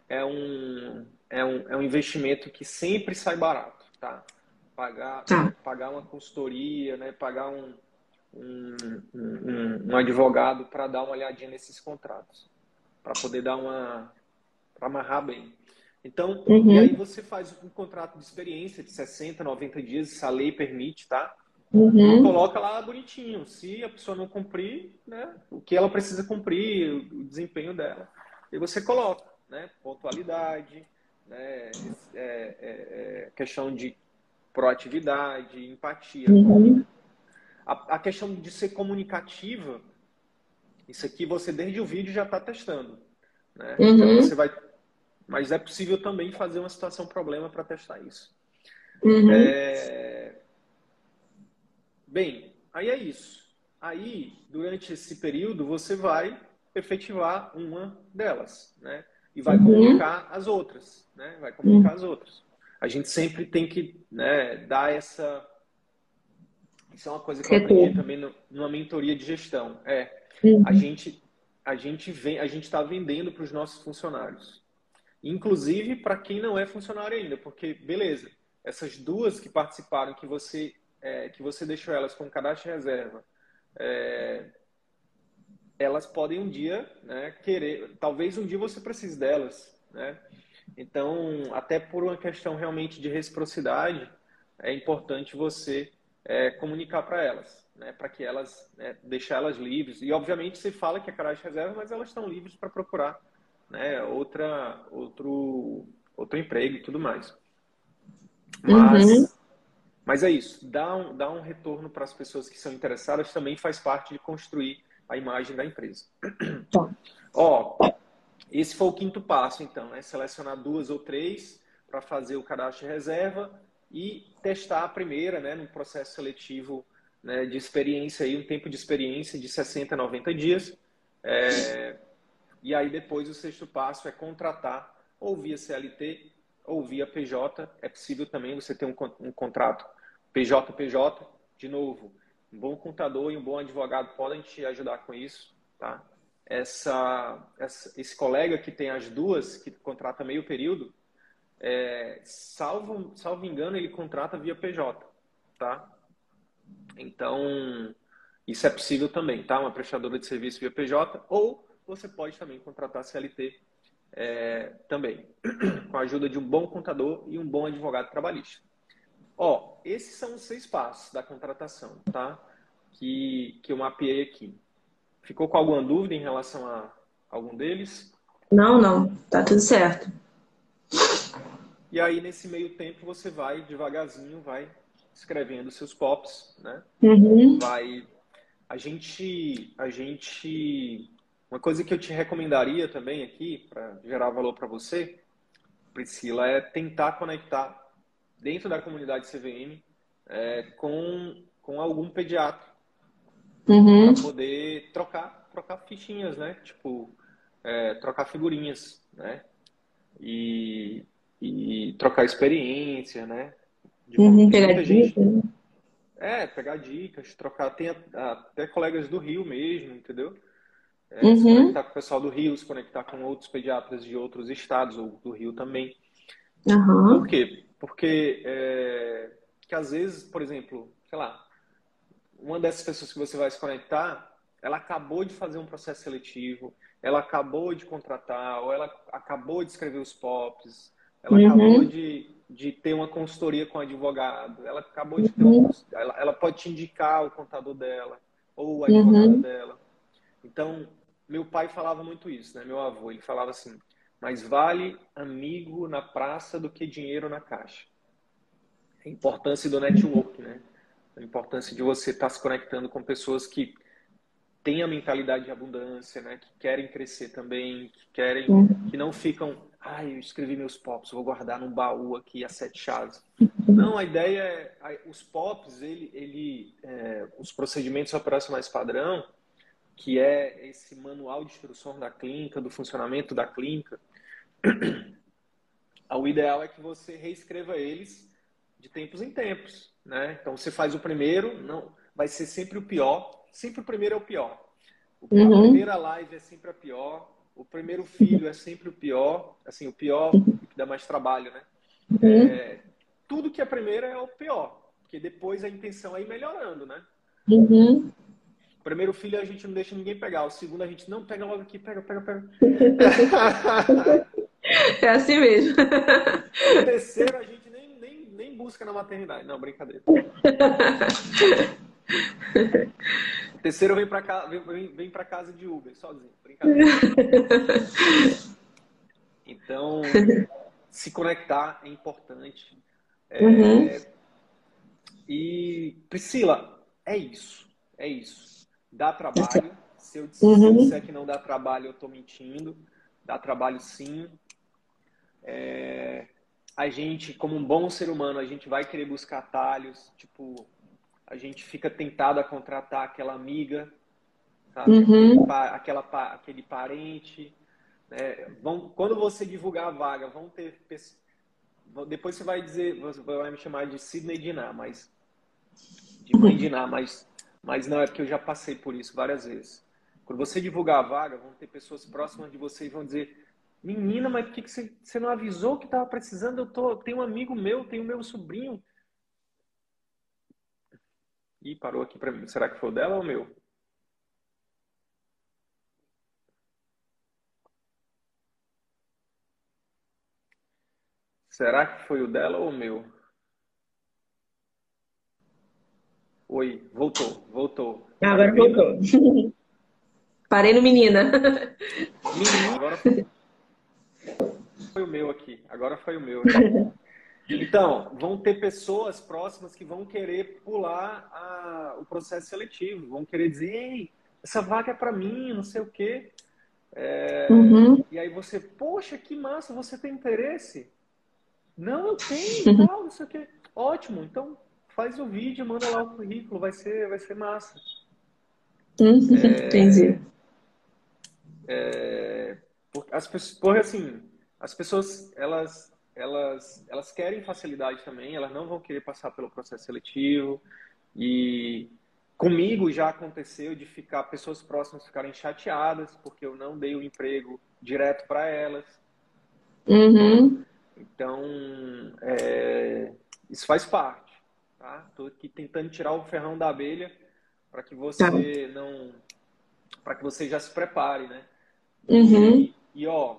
é, um, é, um, é um investimento que sempre sai barato, tá? Pagar, tá. pagar uma consultoria, né? pagar um, um, um, um advogado para dar uma olhadinha nesses contratos, para poder dar uma. para amarrar bem. Então, uhum. e aí você faz um contrato de experiência de 60, 90 dias, se a lei permite, tá? Uhum. Coloca lá bonitinho. Se a pessoa não cumprir, né, o que ela precisa cumprir, o desempenho dela. E você coloca, né? Pontualidade, né, é, é, é, questão de proatividade, empatia. Uhum. A, a questão de ser comunicativa, isso aqui você desde o vídeo já está testando. Né? Uhum. Então você vai. Mas é possível também fazer uma situação problema para testar isso. Uhum. É... Bem, aí é isso. Aí, durante esse período, você vai efetivar uma delas, né? E vai uhum. comunicar as outras, né? Vai comunicar as outras. A gente sempre tem que né, dar essa isso é uma coisa que eu aprendi também no, numa mentoria de gestão. É, uhum. a gente a gente vem, a gente está vendendo para os nossos funcionários, inclusive para quem não é funcionário ainda, porque beleza, essas duas que participaram, que você é, que você deixou elas com cadastro de reserva, é, elas podem um dia né, querer, talvez um dia você precise delas, né? Então, até por uma questão realmente de reciprocidade, é importante você é, comunicar para elas, né, para que elas né, deixar elas livres. E obviamente você fala que é cadastro de reserva, mas elas estão livres para procurar né, outra, outro, outro emprego e tudo mais. Mas, uhum. mas é isso. Dar um, dar um retorno para as pessoas que são interessadas também faz parte de construir a imagem da empresa. Tá. Ó, esse foi o quinto passo, então, é selecionar duas ou três para fazer o cadastro de reserva e testar a primeira, né, no processo seletivo né, de experiência, aí, um tempo de experiência de 60 a 90 dias. É, e aí depois o sexto passo é contratar ou via CLT ou via PJ. É possível também você ter um, um contrato PJ-PJ. De novo, um bom contador e um bom advogado podem te ajudar com isso. Tá? essa, essa, esse colega que tem as duas, que contrata meio período, é, salvo, salvo engano, ele contrata via PJ, tá? Então, isso é possível também, tá? Uma prestadora de serviço via PJ, ou você pode também contratar CLT é, também, com a ajuda de um bom contador e um bom advogado trabalhista. Ó, esses são os seis passos da contratação, tá? Que, que eu mapeei aqui. Ficou com alguma dúvida em relação a algum deles? Não, não. Tá tudo certo. E aí, nesse meio tempo, você vai devagarzinho, vai escrevendo seus pops, né? Uhum. Vai... A gente... A gente... Uma coisa que eu te recomendaria também aqui, para gerar valor para você, Priscila, é tentar conectar dentro da comunidade CVM é, com, com algum pediatra uhum. para poder trocar, trocar fichinhas, né? Tipo, é, trocar figurinhas, né? E, e trocar experiência, né? De uhum, pegar gente... dicas. Né? É, pegar dicas, trocar. Tem até colegas do Rio mesmo, entendeu? É, uhum. Se conectar com o pessoal do Rio, se conectar com outros pediatras de outros estados, ou do Rio também. Uhum. Por quê? Porque é, que às vezes, por exemplo, sei lá, uma dessas pessoas que você vai se conectar, ela acabou de fazer um processo seletivo, ela acabou de contratar, ou ela acabou de escrever os POPs, ela uhum. acabou de, de ter uma consultoria com o advogado, ela acabou de ter uhum. uma, ela, ela pode te indicar o contador dela, ou o advogado uhum. dela. Então, meu pai falava muito isso, né? Meu avô, ele falava assim: mais vale amigo na praça do que dinheiro na caixa. A importância do network, né? a importância de você estar tá se conectando com pessoas que têm a mentalidade de abundância, né? Que querem crescer também, que querem, uhum. que não ficam, ah, eu escrevi meus pops, vou guardar num baú aqui as sete chaves. Uhum. Não, a ideia é, os pops, ele, ele, é, os procedimentos operacionais padrão, que é esse manual de instrução da clínica, do funcionamento da clínica, o ideal é que você reescreva eles de tempos em tempos. Né? Então você faz o primeiro, não vai ser sempre o pior. Sempre o primeiro é o pior. Uhum. A primeira live é sempre a pior. O primeiro filho é sempre o pior. Assim, o pior que dá mais trabalho, né? Uhum. É, tudo que é primeiro é o pior. Porque depois a intenção é ir melhorando, né? Uhum. O primeiro filho a gente não deixa ninguém pegar. O segundo a gente não pega logo aqui, pega, pega, pega. é assim mesmo. O terceiro a gente busca na maternidade. Não, brincadeira. Terceiro vem para casa, vem, vem para casa de Uber sozinho, brincadeira. Então, se conectar é importante. É, uhum. E Priscila, é isso, é isso. Dá trabalho. Se eu uhum. disser que não dá trabalho, eu estou mentindo. Dá trabalho sim. É, a gente, como um bom ser humano, a gente vai querer buscar atalhos, tipo, a gente fica tentado a contratar aquela amiga, sabe? Uhum. Aquele, aquela, aquele parente. Né? Vão, quando você divulgar a vaga, vão ter. Depois você vai dizer, você vai me chamar de Sidney Diná, mas. De mãe Diná, mas, mas não, é porque eu já passei por isso várias vezes. Quando você divulgar a vaga, vão ter pessoas próximas de você e vão dizer: Menina, mas por que, que você, você não avisou que estava precisando? Eu tô, tenho um amigo meu, tenho meu sobrinho. Ih, parou aqui para mim. Será que foi o dela ou o meu? Será que foi o dela ou o meu? Oi, voltou, voltou. Agora voltou. Parei no menina. Menina, agora foi o meu aqui. Agora foi o meu. Então, vão ter pessoas próximas que vão querer pular a, o processo seletivo, vão querer dizer, ei, essa vaga é para mim, não sei o quê. É, uhum. E aí você, poxa, que massa, você tem interesse? Não, eu tenho, uhum. não sei o quê. Ótimo, então faz o vídeo, manda lá o currículo, vai ser, vai ser massa. Uhum. É, Entendi. É, as pessoas, porque assim, as pessoas elas elas elas querem facilidade também, elas não vão querer passar pelo processo seletivo e comigo já aconteceu de ficar pessoas próximas ficarem chateadas porque eu não dei o emprego direto para elas. Uhum. Então, é, isso faz parte, tá? Tô aqui tentando tirar o ferrão da abelha para que você tá. não, para que você já se prepare, né? Uhum. E, e ó,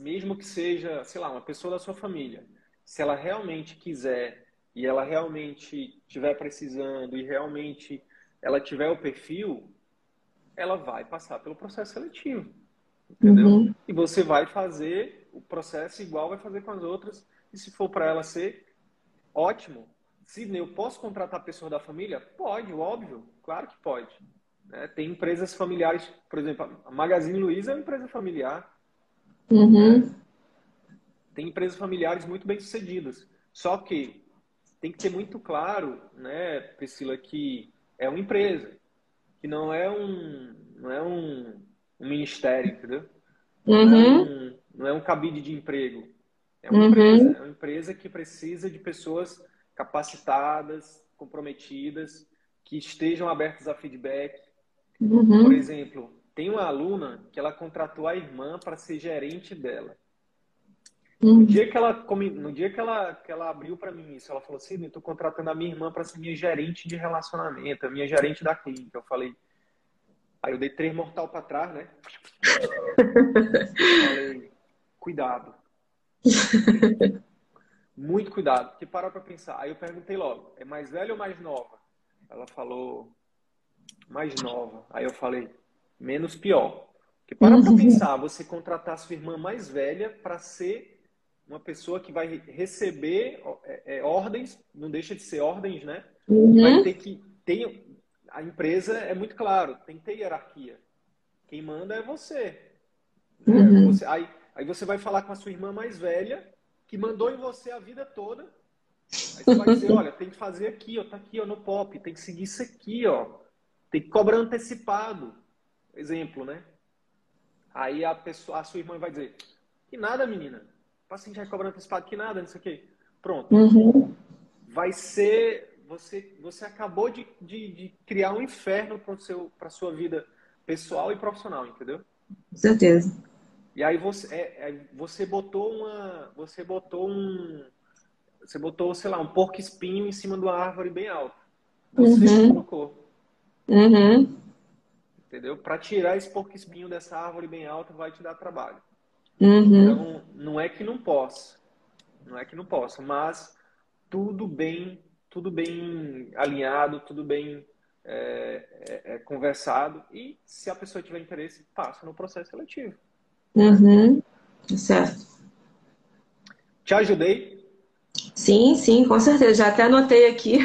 mesmo que seja, sei lá, uma pessoa da sua família, se ela realmente quiser e ela realmente estiver precisando e realmente ela tiver o perfil, ela vai passar pelo processo seletivo. Entendeu? Uhum. E você vai fazer o processo igual vai fazer com as outras. E se for para ela ser, ótimo. Sidney, eu posso contratar pessoas da família? Pode, óbvio. Claro que pode. É, tem empresas familiares, por exemplo, a Magazine Luiza é uma empresa familiar. Uhum. Tem empresas familiares muito bem sucedidas. Só que tem que ter muito claro, né, Priscila, que é uma empresa, que não é um, não é um, um ministério, entendeu? Uhum. Não, é um, não, é um, cabide de emprego. É uma, uhum. empresa, é uma empresa que precisa de pessoas capacitadas, comprometidas, que estejam abertas a feedback. Uhum. Por exemplo, tem uma aluna que ela contratou a irmã para ser gerente dela. No uhum. dia que ela, no dia que ela, que ela abriu para mim isso, ela falou assim: estou contratando a minha irmã para ser minha gerente de relacionamento, a minha gerente da clínica. Eu falei. Aí eu dei três mortal para trás, né? falei, cuidado. Muito cuidado, porque para para pensar. Aí eu perguntei logo: é mais velha ou mais nova? Ela falou: mais nova. Aí eu falei: menos pior. Porque para uhum. pensar, você contratar sua irmã mais velha para ser uma pessoa que vai receber é, é, ordens, não deixa de ser ordens, né? Uhum. Vai ter que ter a empresa é muito claro, tem que ter hierarquia. Quem manda é você. Né? Uhum. você aí, aí você vai falar com a sua irmã mais velha, que mandou em você a vida toda. Aí você vai dizer, olha, tem que fazer aqui, ó, tá aqui, ó, no pop, tem que seguir isso aqui, ó. Tem que cobrar antecipado. Exemplo, né? Aí a pessoa, a sua irmã vai dizer, que nada, menina paciente vai cobrando antecipado que nada, não sei o quê. Pronto. Uhum. Vai ser. Você, você acabou de, de, de criar um inferno para a sua vida pessoal e profissional, entendeu? Com certeza. E aí você, é, é, você botou uma. Você botou um. Você botou, sei lá, um porco espinho em cima de uma árvore bem alta. Você uhum. colocou. Uhum. Entendeu? Para tirar esse porco espinho dessa árvore bem alta vai te dar trabalho. Uhum. Então, não é que não possa, não é que não possa, mas tudo bem, tudo bem alinhado, tudo bem é, é, é conversado e se a pessoa tiver interesse, passa no processo seletivo. Uhum. Certo. Te ajudei? Sim, sim, com certeza. Já até anotei aqui.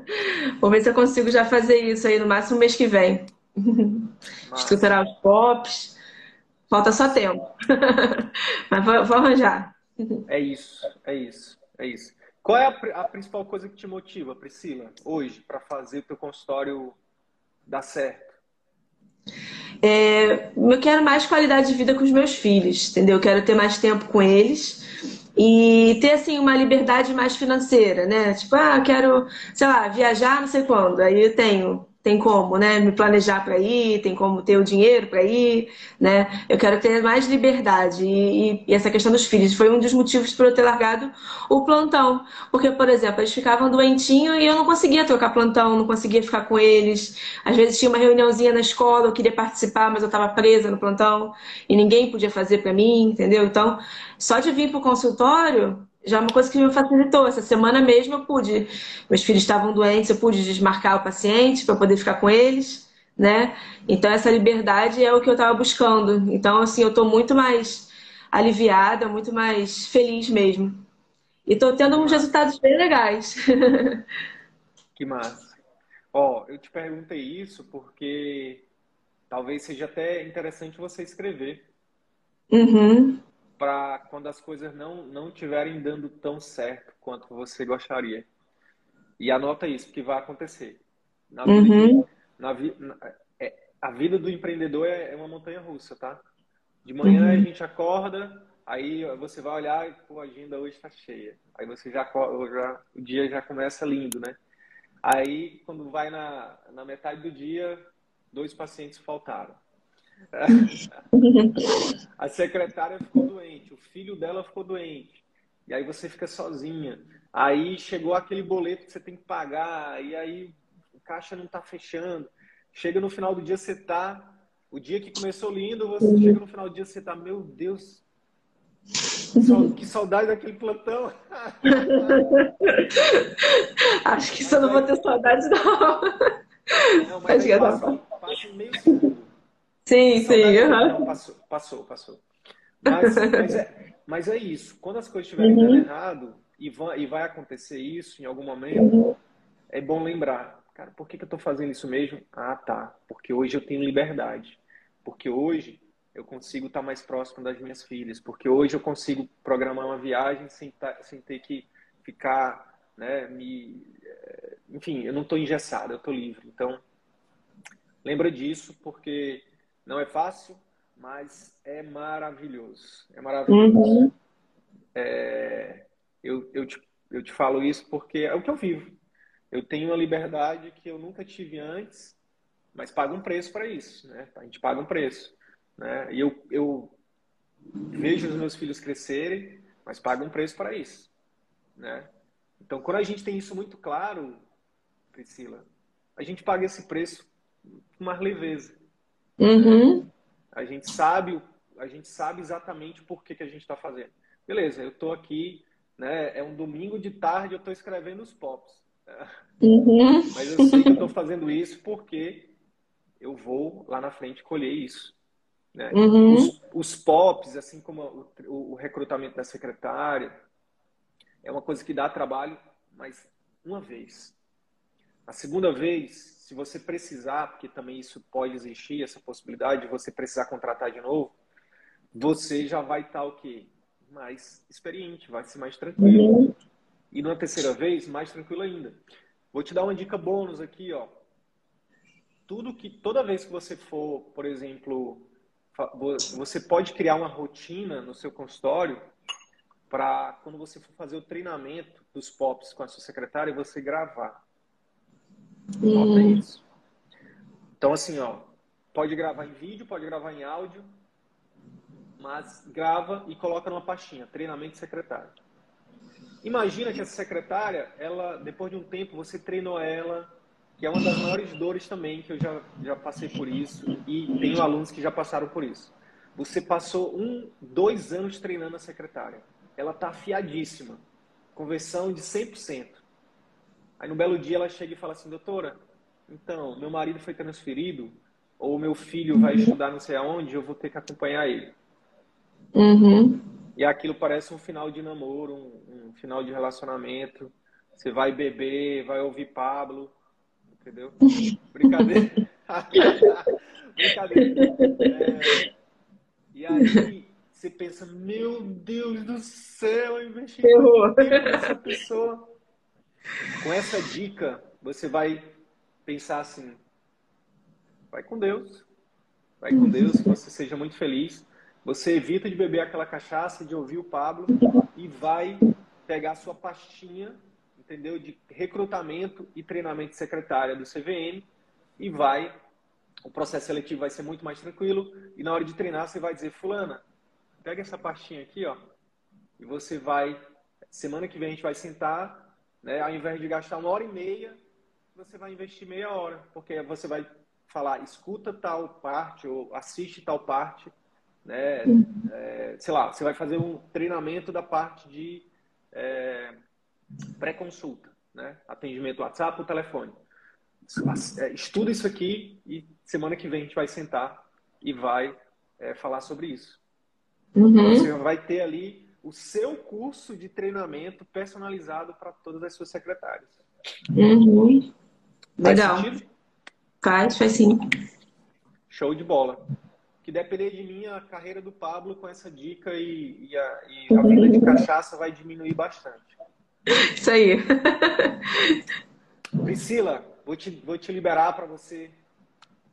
Vou ver se eu consigo já fazer isso aí no máximo mês que vem. Estruturar os POPs Falta só tempo. Mas vou, vou, arranjar. É isso, é isso, é isso. Qual é a, a principal coisa que te motiva, Priscila, hoje, para fazer o teu consultório dar certo? É, eu quero mais qualidade de vida com os meus filhos, entendeu? Eu quero ter mais tempo com eles e ter assim uma liberdade mais financeira, né? Tipo, ah, eu quero, sei lá, viajar não sei quando. Aí eu tenho tem como, né, me planejar para ir, tem como ter o dinheiro para ir, né? Eu quero ter mais liberdade e, e, essa questão dos filhos foi um dos motivos para eu ter largado o plantão, porque por exemplo eles ficavam doentinhos e eu não conseguia trocar plantão, não conseguia ficar com eles. Às vezes tinha uma reuniãozinha na escola, eu queria participar, mas eu estava presa no plantão e ninguém podia fazer para mim, entendeu? Então só de vir para o consultório já é uma coisa que me facilitou. Essa semana mesmo eu pude, meus filhos estavam doentes, eu pude desmarcar o paciente para poder ficar com eles, né? Então essa liberdade é o que eu estava buscando. Então assim, eu estou muito mais aliviada, muito mais feliz mesmo. E estou tendo uns resultados bem legais. Que massa. Ó, eu te perguntei isso porque talvez seja até interessante você escrever. Uhum para quando as coisas não não estiverem dando tão certo quanto você gostaria. E anota isso, porque vai acontecer. Na vida, uhum. na, na, é, a vida do empreendedor é, é, uma montanha russa, tá? De manhã uhum. a gente acorda, aí você vai olhar e a agenda hoje está cheia. Aí você já, já o dia já começa lindo, né? Aí, quando vai na, na metade do dia, dois pacientes faltaram. a secretária ficou doente, o filho dela ficou doente. E aí você fica sozinha. Aí chegou aquele boleto que você tem que pagar, e aí o caixa não está fechando. Chega no final do dia, você tá. O dia que começou lindo, você uhum. chega no final do dia, você tá, meu Deus, que saudade daquele plantão. Acho que eu não vou ter saudade, não. Não, mas passa, passa meio segundo. Sim, sim. Uhum. Não, passou, passou, passou. Mas, mas, é, mas é isso. Quando as coisas estiverem uhum. dando errado, e vai, e vai acontecer isso em algum momento, uhum. é bom lembrar. Cara, por que, que eu estou fazendo isso mesmo? Ah, tá. Porque hoje eu tenho liberdade. Porque hoje eu consigo estar tá mais próximo das minhas filhas. Porque hoje eu consigo programar uma viagem sem, tá, sem ter que ficar, né, me... Eh, enfim, eu não estou engessado, eu estou livre. Então, lembra disso, porque não é fácil, mas é maravilhoso. É maravilhoso. Uhum. É, eu, eu, te, eu te falo isso porque é o que eu vivo. Eu tenho uma liberdade que eu nunca tive antes, mas pago um preço para isso, né? A gente paga um preço, né? E eu, eu vejo os meus filhos crescerem, mas pago um preço para isso, né? Então, quando a gente tem isso muito claro, Priscila, a gente paga esse preço com mais leveza. Uhum. A gente sabe, a gente sabe exatamente por que, que a gente está fazendo. Beleza, eu estou aqui, né? É um domingo de tarde, eu estou escrevendo os pops. Uhum. Mas eu sei que eu estou fazendo isso porque eu vou lá na frente colher isso. Né? Uhum. Os, os, POPs, assim como o, o, recrutamento da secretária, é uma coisa que dá trabalho, mas uma vez. A segunda vez, se você precisar, porque também isso pode existir, essa possibilidade de você precisar contratar de novo, você já vai estar o quê? Mais experiente, vai ser mais tranquilo. Uhum. E numa terceira vez, mais tranquilo ainda. Vou te dar uma dica bônus aqui, ó. Tudo que toda vez que você for, por exemplo, você pode criar uma rotina no seu consultório para quando você for fazer o treinamento dos POPs com a sua secretária, você gravar. Hum. Então, assim, ó, pode gravar em vídeo, pode gravar em áudio, mas grava e coloca numa pastinha, treinamento secretário. Imagina que essa secretária, ela, depois de um tempo, você treinou ela, que é uma das maiores dores também, que eu já, já passei por isso, e tenho alunos que já passaram por isso. Você passou um, dois anos treinando a secretária. Ela está afiadíssima. Conversão de 100%. Aí no belo dia ela chega e fala assim, doutora, então, meu marido foi transferido, ou meu filho vai uhum. estudar não sei aonde, eu vou ter que acompanhar ele. Uhum. E aquilo parece um final de namoro, um, um, final de relacionamento. Você vai beber, vai ouvir Pablo, entendeu? Brincadeira. Brincadeira. É... E aí você pensa, meu Deus do céu, eu investi nessa pessoa. Com essa dica, você vai pensar assim: vai com Deus, vai com Deus, que você seja muito feliz. Você evita de beber aquela cachaça, de ouvir o Pablo e vai pegar a sua pastinha, entendeu? De recrutamento e treinamento de secretária do CVM e vai. O processo seletivo vai ser muito mais tranquilo e na hora de treinar você vai dizer: Fulana, pega essa pastinha aqui, ó, e você vai. Semana que vem a gente vai sentar né? Ao invés de gastar uma hora e meia, você vai investir meia hora, porque você vai falar, escuta tal parte ou assiste tal parte, né? É, sei lá, você vai fazer um treinamento da parte de é, pré-consulta, né? Atendimento WhatsApp ou telefone. Estuda isso aqui e semana que vem a gente vai sentar e vai é, falar sobre isso. Uhum. Você vai ter ali o seu curso de treinamento personalizado para todas as suas secretárias. Uhum. Legal. Faz, faz sim. Show de bola. Que depender de mim, a carreira do Pablo com essa dica e, e, a, e a venda de cachaça vai diminuir bastante. Isso aí. Priscila, vou te, vou te liberar para você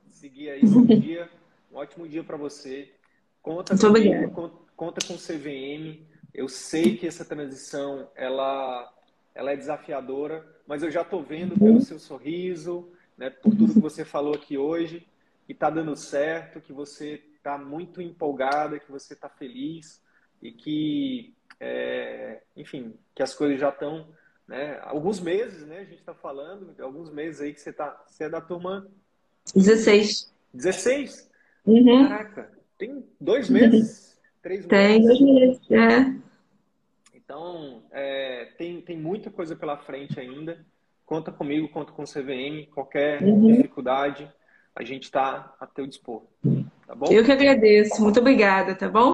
seguir aí seu dia. Um ótimo dia para você. Conta, comigo, conta com o CVM. Eu sei que essa transição ela ela é desafiadora, mas eu já estou vendo pelo seu sorriso, né, por tudo que você falou aqui hoje, que está dando certo, que você está muito empolgada, que você está feliz e que, é, enfim, que as coisas já estão, né, alguns meses, né, a gente está falando, alguns meses aí que você está, você é da turma 16. 16? Uhum. Caraca, tem dois meses, três meses. Tem dois meses, é. Então, é, tem, tem muita coisa pela frente ainda. Conta comigo, conta com o CVM. Qualquer uhum. dificuldade, a gente está a teu dispor. Tá bom? Eu que agradeço. Muito obrigada, tá bom?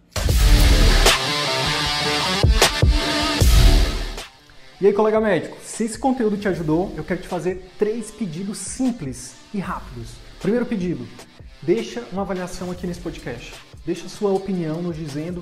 E aí, colega médico, se esse conteúdo te ajudou, eu quero te fazer três pedidos simples e rápidos. Primeiro pedido, deixa uma avaliação aqui nesse podcast. Deixa sua opinião nos dizendo